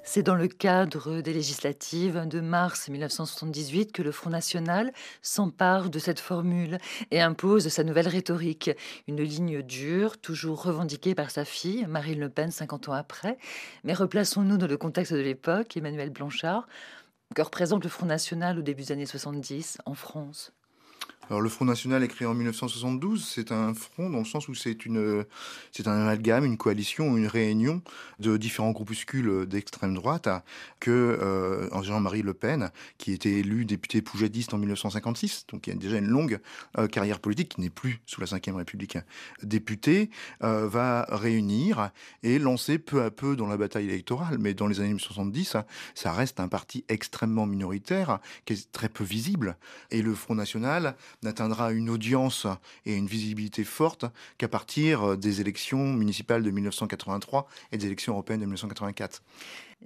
S2: C'est dans le cadre des législatives de mars 1978 que le Front National s'empare de cette formule et impose sa nouvelle rhétorique, une ligne dure, toujours revendiquée par sa fille, Marine Le Pen, 50 ans après. Mais replaçons-nous dans le contexte de l'époque, Emmanuel Blanchard. Que représente le Front National au début des années 70 en France
S5: alors le Front National est créé en 1972, c'est un front dans le sens où c'est une c'est un amalgame, une coalition, une réunion de différents groupuscules d'extrême droite que euh, Jean-Marie Le Pen, qui était élu député poujadiste en 1956, donc il y a déjà une longue euh, carrière politique, qui n'est plus sous la Ve République député, euh, va réunir et lancer peu à peu dans la bataille électorale. Mais dans les années 1970, ça reste un parti extrêmement minoritaire, qui est très peu visible. Et le Front National n'atteindra une audience et une visibilité forte qu'à partir des élections municipales de 1983 et des élections européennes de 1984.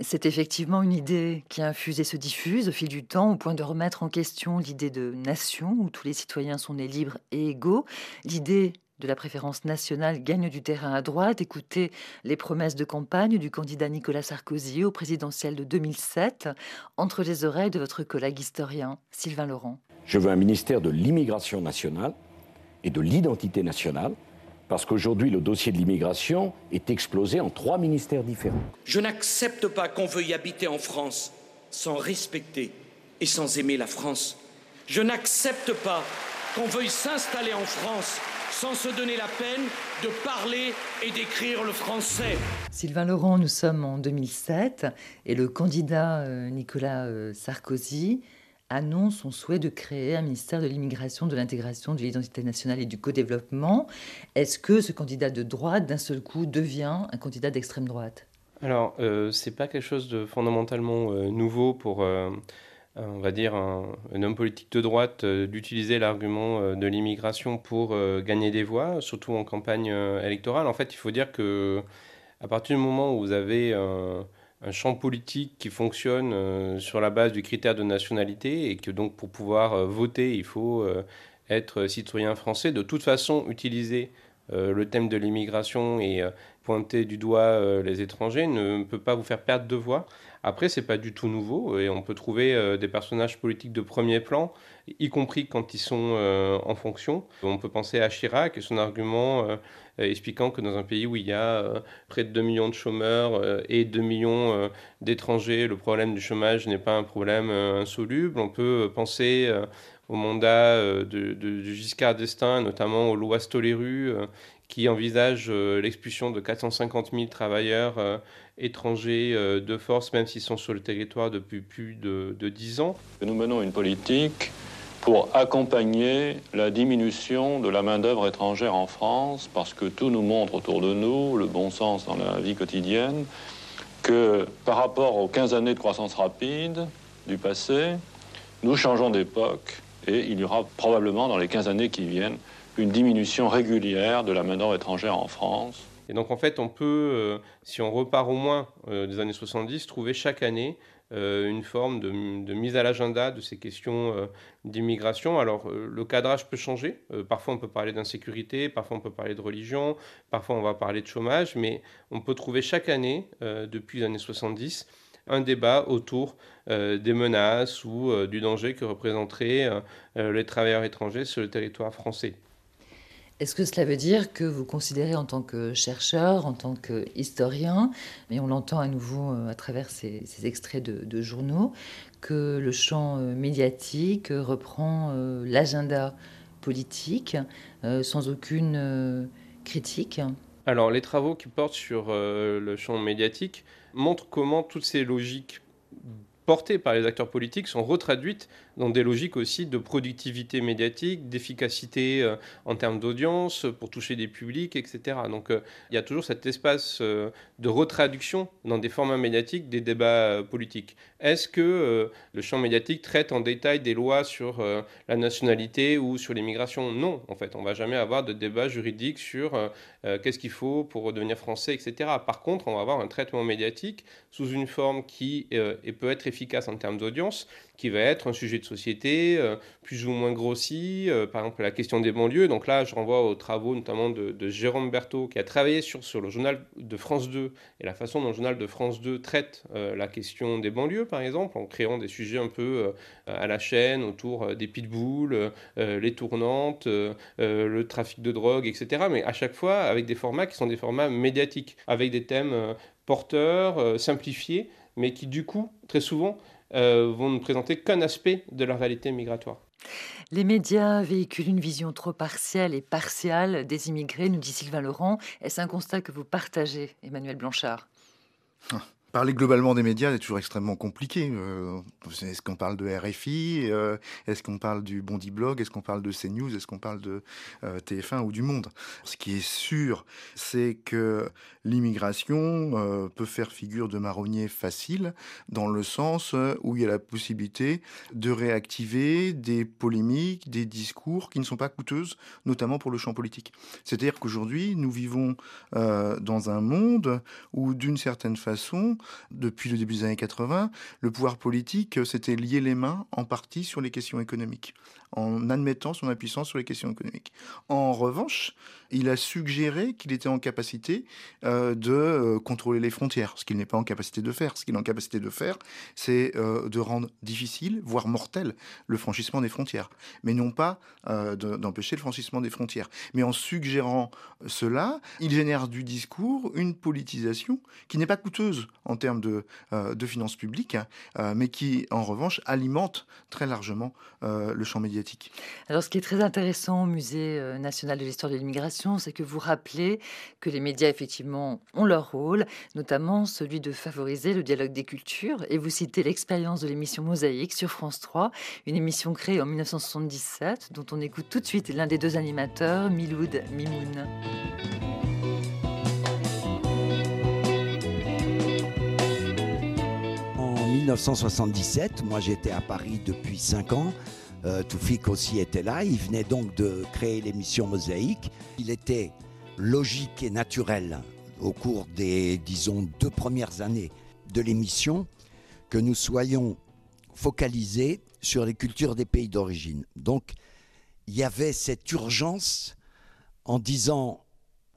S2: C'est effectivement une idée qui a infusé se diffuse au fil du temps au point de remettre en question l'idée de nation où tous les citoyens sont nés libres et égaux, l'idée de la préférence nationale gagne du terrain à droite. Écoutez les promesses de campagne du candidat Nicolas Sarkozy au présidentiel de 2007 entre les oreilles de votre collègue historien Sylvain Laurent.
S14: Je veux un ministère de l'immigration nationale et de l'identité nationale, parce qu'aujourd'hui, le dossier de l'immigration est explosé en trois ministères différents.
S15: Je n'accepte pas qu'on veuille habiter en France sans respecter et sans aimer la France. Je n'accepte pas qu'on veuille s'installer en France sans se donner la peine de parler et d'écrire le français.
S2: Sylvain Laurent, nous sommes en 2007 et le candidat euh, Nicolas euh, Sarkozy annonce son souhait de créer un ministère de l'immigration, de l'intégration, de l'identité nationale et du co-développement. Est-ce que ce candidat de droite, d'un seul coup, devient un candidat d'extrême droite?
S9: Alors, euh, c'est pas quelque chose de fondamentalement euh, nouveau pour, euh, on va dire, un, homme politique de droite d'utiliser l'argument de l'immigration pour gagner des voix, surtout en campagne électorale. En fait, il faut dire que à partir du moment où vous avez un champ politique qui fonctionne euh, sur la base du critère de nationalité et que donc pour pouvoir euh, voter, il faut euh, être citoyen français. De toute façon, utiliser le thème de l'immigration et pointer du doigt les étrangers ne peut pas vous faire perdre de voix. Après, c'est pas du tout nouveau et on peut trouver des personnages politiques de premier plan, y compris quand ils sont en fonction. On peut penser à Chirac et son argument euh, expliquant que dans un pays où il y a euh, près de 2 millions de chômeurs euh, et 2 millions d'étrangers, le problème du chômage n'est pas un problème insoluble. On peut penser au mandat de, Giscard d'Estaing, notamment aux lois Stoléru, qui envisage l'expulsion de 450 000 travailleurs étrangers de force, même s'ils sont sur le territoire depuis plus de, de 10 ans.
S16: Nous menons une politique pour accompagner la diminution de la main-d'œuvre étrangère en France, parce que tout nous montre autour de nous, le bon sens dans la vie quotidienne, que par rapport aux 15 années de croissance rapide du passé, nous changeons d'époque et il y aura probablement dans les 15 années qui viennent une diminution régulière de la main-d'œuvre étrangère en France.
S9: Et donc en fait, on peut, euh, si on repart au moins euh, des années 70, trouver chaque année euh, une forme de, mise à l'agenda de ces questions d'immigration. Alors le cadrage peut changer. parfois on peut parler d'insécurité, parfois on peut parler de religion, parfois on va parler de chômage, mais on peut trouver chaque année, depuis les années 70, un débat autour des menaces ou du danger que représenteraient les travailleurs étrangers sur le territoire français.
S2: Est-ce que cela veut dire que vous considérez en tant que chercheur, en tant qu'historien, mais on l'entend à nouveau euh, à travers ces, extraits de, journaux, que le champ euh, médiatique reprend euh, l'agenda politique sans aucune critique?
S9: Alors les travaux qui portent sur le champ médiatique montrent comment toutes ces logiques portées par les acteurs politiques sont retraduites dans des logiques aussi de productivité médiatique, d'efficacité euh, en termes d'audience, pour toucher des publics, etc. Donc euh, il y a toujours cet espace euh, de retraduction dans des formats médiatiques des débats politiques. Est-ce que le champ médiatique traite en détail des lois sur la nationalité ou sur l'immigration? Non, en fait, on va jamais avoir de débat juridique sur qu'est-ce qu'il faut pour devenir français, etc. Par contre, on va avoir un traitement médiatique sous une forme qui peut être efficace en termes d'audience, qui va être un sujet de société euh, plus ou moins grossi, euh, par exemple la question des banlieues. Donc là, je renvoie aux travaux notamment de, Jérôme Berthaud, qui a travaillé sur, sur le journal de France 2 et la façon dont le journal de France 2 traite euh, la question des banlieues, par exemple, en créant des sujets un peu à la chaîne autour des pitbulls, les tournantes, le trafic de drogue, etc. Mais à chaque fois avec des formats qui sont des formats médiatiques, avec des thèmes porteurs, simplifiés, mais qui du coup, très souvent, euh, vont ne présenter qu'un aspect de la réalité migratoire.
S2: Les médias véhiculent une vision trop partielle et partiale des immigrés, nous dit Sylvain Laurent. Est-ce un constat que vous partagez, Emmanuel Blanchard?
S5: Ah. Parler globalement des médias est toujours extrêmement compliqué. Euh, est-ce qu'on parle de RFI euh, Est-ce qu'on parle du Bondi Blog Est-ce qu'on parle de CNews Est-ce qu'on parle de euh, TF1 ou du Monde? Ce qui est sûr, c'est que l'immigration peut faire figure de marronnier facile dans le sens où il y a la possibilité de réactiver des polémiques, des discours qui ne sont pas coûteuses, notamment pour le champ politique. C'est-à-dire qu'aujourd'hui, nous vivons dans un monde où, d'une certaine façon, depuis le début des années 80, le pouvoir politique euh, s'était lié les mains en partie sur les questions économiques, en admettant son impuissance sur les questions économiques. En revanche, il a suggéré qu'il était en capacité euh, de euh, contrôler les frontières, ce qu'il n'est pas en capacité de faire. Ce qu'il est en capacité de faire, c'est de rendre difficile, voire mortel, le franchissement des frontières, mais non pas d'empêcher le franchissement des frontières. Mais en suggérant cela, il génère du discours une politisation qui n'est pas coûteuse en termes de, euh, finances publiques, hein, euh, mais qui, en revanche, alimente très largement euh, le champ médiatique.
S2: Alors, ce qui est très intéressant au Musée national de l'histoire de l'immigration, c'est que vous rappelez que les médias, effectivement, ont leur rôle, notamment celui de favoriser le dialogue des cultures. Et vous citez l'expérience de l'émission Mosaïque sur France 3, une émission créée en 1977, dont on écoute tout de suite l'un des deux animateurs, Miloud Mimoun.
S17: 1977. Moi, j'étais à Paris depuis 5 ans. Euh, Toufik aussi était là. Il venait donc de créer l'émission Mosaïque. Il était logique et naturel au cours des, disons, deux premières années de l'émission que nous soyons focalisés sur les cultures des pays d'origine. Donc, il y avait cette urgence en disant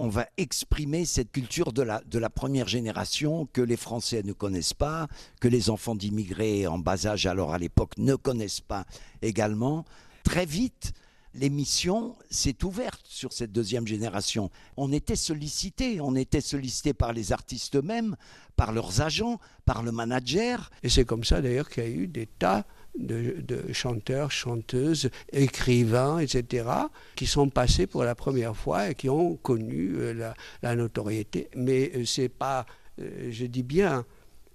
S17: on va exprimer cette culture de la, de la première génération que les Français ne connaissent pas, que les enfants d'immigrés en bas âge, alors à l'époque, ne connaissent pas également. Très vite, l'émission s'est ouverte sur cette deuxième génération. On était sollicité, on était sollicité par les artistes eux-mêmes, par leurs agents, par le manager.
S18: Et c'est comme ça d'ailleurs qu'il y a eu des tas de, chanteurs, chanteuses, écrivains, etc., qui sont passés pour la première fois et qui ont connu euh, la, notoriété. Mais euh, c'est pas, euh, je dis bien,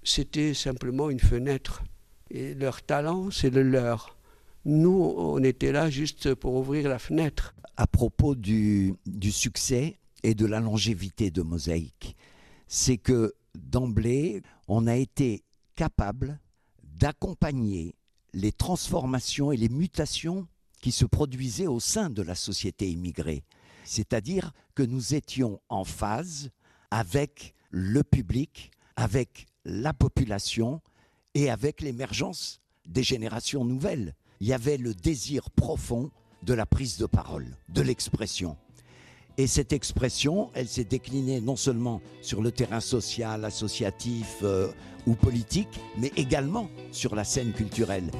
S18: c'était simplement une fenêtre. Et leur talent, c'est le leur. Nous, on était là juste pour ouvrir la fenêtre.
S17: À propos du, du succès et de la longévité de Mosaïque, c'est que d'emblée, on a été capable d'accompagner les transformations et les mutations qui se produisaient au sein de la société immigrée. C'est-à-dire que nous étions en phase avec le public, avec la population et avec l'émergence des générations nouvelles. Il y avait le désir profond de la prise de parole, de l'expression. Et cette expression, elle s'est déclinée non seulement sur le terrain social, associatif euh, ou politique, mais également sur la scène culturelle.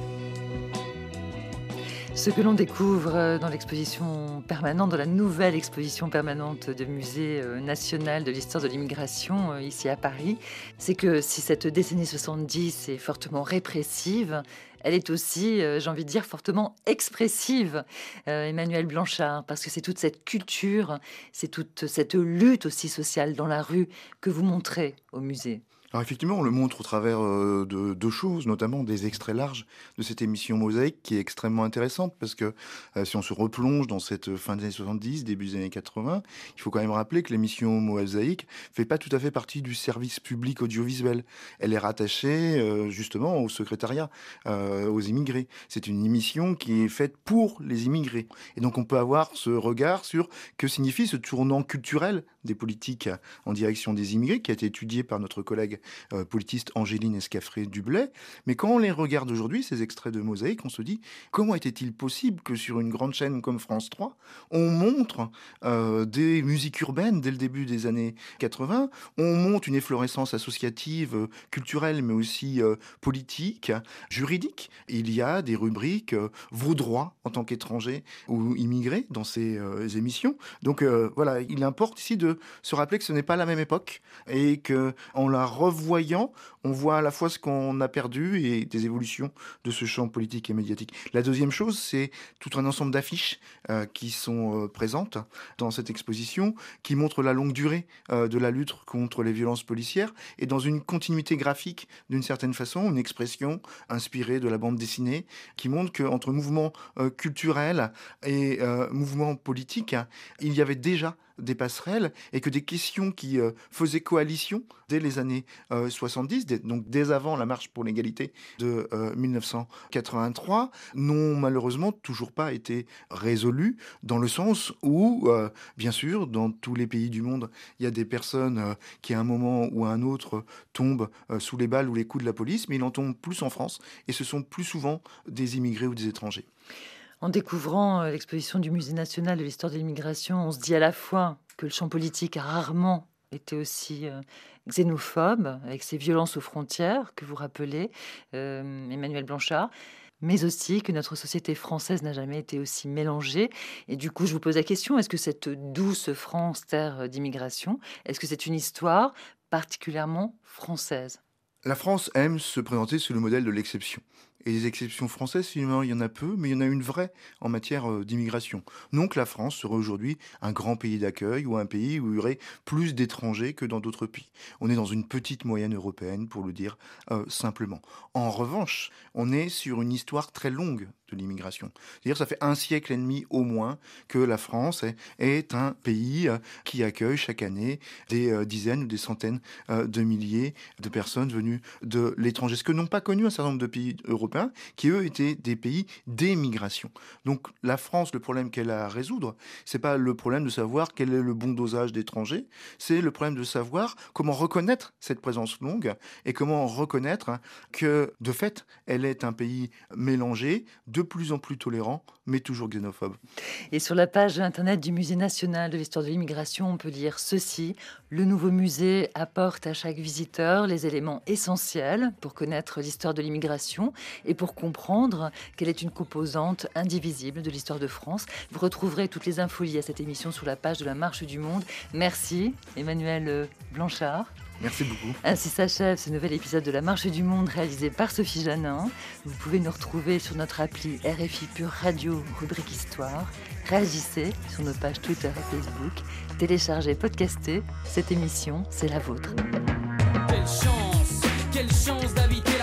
S2: Ce que l'on découvre euh, dans l'exposition permanente, dans la nouvelle exposition permanente du Musée euh, national de l'histoire de l'immigration ici à Paris, c'est que si cette décennie 70 est fortement répressive, elle est aussi, euh, j'ai envie de dire, fortement expressive, euh, Emmanuel Blanchard, parce que c'est toute cette culture, c'est toute cette lutte aussi sociale dans la rue que vous montrez au musée.
S5: Alors effectivement, on le montre au travers euh, de deux choses, notamment des extraits larges de cette émission Mosaïque qui est extrêmement intéressante parce que euh, si on se replonge dans cette fin des années 70, début des années 80, il faut quand même rappeler que l'émission Mosaïque fait pas tout à fait partie du service public audiovisuel. Elle est rattachée euh, justement au secrétariat, aux immigrés. C'est une émission qui est faite pour les immigrés. Et donc on peut avoir ce regard sur que signifie ce tournant culturel des politiques en direction des immigrés qui a été étudié par notre collègue euh, politiste Angéline Escafré-Dublet. Mais quand on les regarde aujourd'hui, ces extraits de Mosaïque, on se dit comment était-il possible que sur une grande chaîne comme France 3, on montre euh, des musiques urbaines dès le début des années 80, on monte une efflorescence associative, euh, culturelle, mais aussi politique, juridique? Il y a des rubriques vos droits en tant qu'étranger ou immigré dans ces émissions. Donc voilà, il importe ici de se rappeler que ce n'est pas la même époque et que en la revoyant, on voit à la fois ce qu'on a perdu et des évolutions de ce champ politique et médiatique. La deuxième chose, c'est tout un ensemble d'affiches euh, qui sont euh, présentes dans cette exposition, qui montrent la longue durée euh, de la lutte contre les violences policières et dans une continuité graphique d'une certaine façon, une expression inspirée de la bande dessinée qui montre qu'entre mouvements euh, culturels et mouvements politiques, il y avait déjà des passerelles et que des questions qui euh, faisaient coalition dès les années euh, 70, dès- donc dès avant la marche pour l'égalité de euh, 1983, n'ont malheureusement toujours pas été résolues dans le sens où, euh, bien sûr, dans tous les pays du monde, il y a des personnes euh, qui à un moment ou à un autre tombent euh, sous les balles ou les coups de la police, mais il en tombe plus en France et ce sont plus souvent des immigrés ou des étrangers.
S2: En découvrant euh, l'exposition du Musée national de l'histoire de l'immigration, on se dit à la fois que le champ politique a rarement été aussi euh, xénophobe, avec ses violences aux frontières que vous rappelez, euh, Emmanuel Blanchard, mais aussi que notre société française n'a jamais été aussi mélangée. Et du coup, je vous pose la question, est-ce que cette douce France, terre d'immigration, est-ce que c'est une histoire particulièrement française?
S5: La France aime se présenter sous le modèle de l'exception. Et les exceptions françaises, finalement, il y en a peu, mais il y en a une vraie en matière euh, d'immigration. Donc la France serait aujourd'hui un grand pays d'accueil ou un pays où il y aurait plus d'étrangers que dans d'autres pays. On est dans une petite moyenne européenne, pour le dire euh, simplement. En revanche, on est sur une histoire très longue de l'immigration. C'est-à-dire ça fait un siècle et demi au moins que la France est, un pays euh, qui accueille chaque année des dizaines ou des centaines de milliers de personnes venues de l'étranger, ce que n'ont pas connu un certain nombre de pays européens qui eux étaient des pays d'émigration. Donc la France, le problème qu'elle a à résoudre, c'est pas le problème de savoir quel est le bon dosage d'étrangers, c'est le problème de savoir comment reconnaître cette présence longue et comment reconnaître que de fait, elle est un pays mélangé, de plus en plus tolérant, mais toujours xénophobe.
S2: Et sur la page internet du Musée national de l'histoire de l'immigration, on peut lire ceci. Le nouveau musée apporte à chaque visiteur les éléments essentiels pour connaître l'histoire de l'immigration et pour comprendre qu'elle est une composante indivisible de l'histoire de France. Vous retrouverez toutes les infos liées à cette émission sur la page de la Marche du Monde. Merci Emmanuel Blanchard.
S5: Merci beaucoup.
S2: Ainsi s'achève ce nouvel épisode de La Marche du Monde réalisé par Sophie Janin. Vous pouvez nous retrouver sur notre appli RFI Pure Radio, rubrique Histoire. Réagissez sur nos pages Twitter et Facebook. Téléchargez, podcastez. Cette émission, c'est la vôtre.
S4: Quelle chance, quelle chance d'habiter